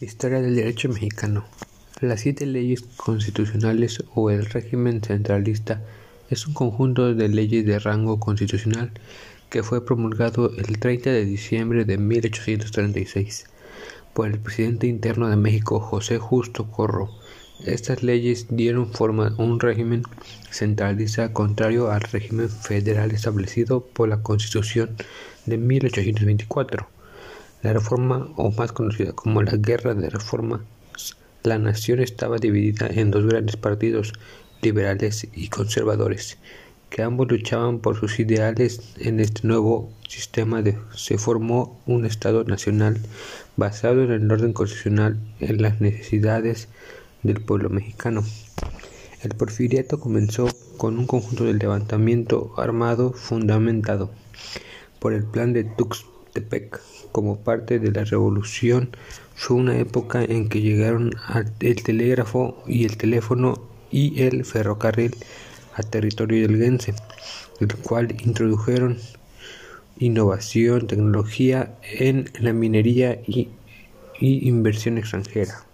Historia del derecho mexicano. Las siete leyes constitucionales o el régimen centralista es un conjunto de leyes de rango constitucional que fue promulgado el 30 de diciembre de 1836 por el presidente interno de México José Justo Corro. Estas leyes dieron forma a un régimen centralista contrario al régimen federal establecido por la Constitución de 1824. La reforma, o más conocida como la Guerra de Reforma, la nación estaba dividida en dos grandes partidos, liberales y conservadores, que ambos luchaban por sus ideales. En este nuevo sistema de, se formó un Estado nacional basado en el orden constitucional, en las necesidades del pueblo mexicano. El porfiriato comenzó con un conjunto de levantamiento armado fundamentado por el plan de Tuxtepec como parte de la revolución fue una época en que llegaron el telégrafo y el teléfono y el ferrocarril a territorio delguense, el cual introdujeron innovación, tecnología en la minería y, y inversión extranjera.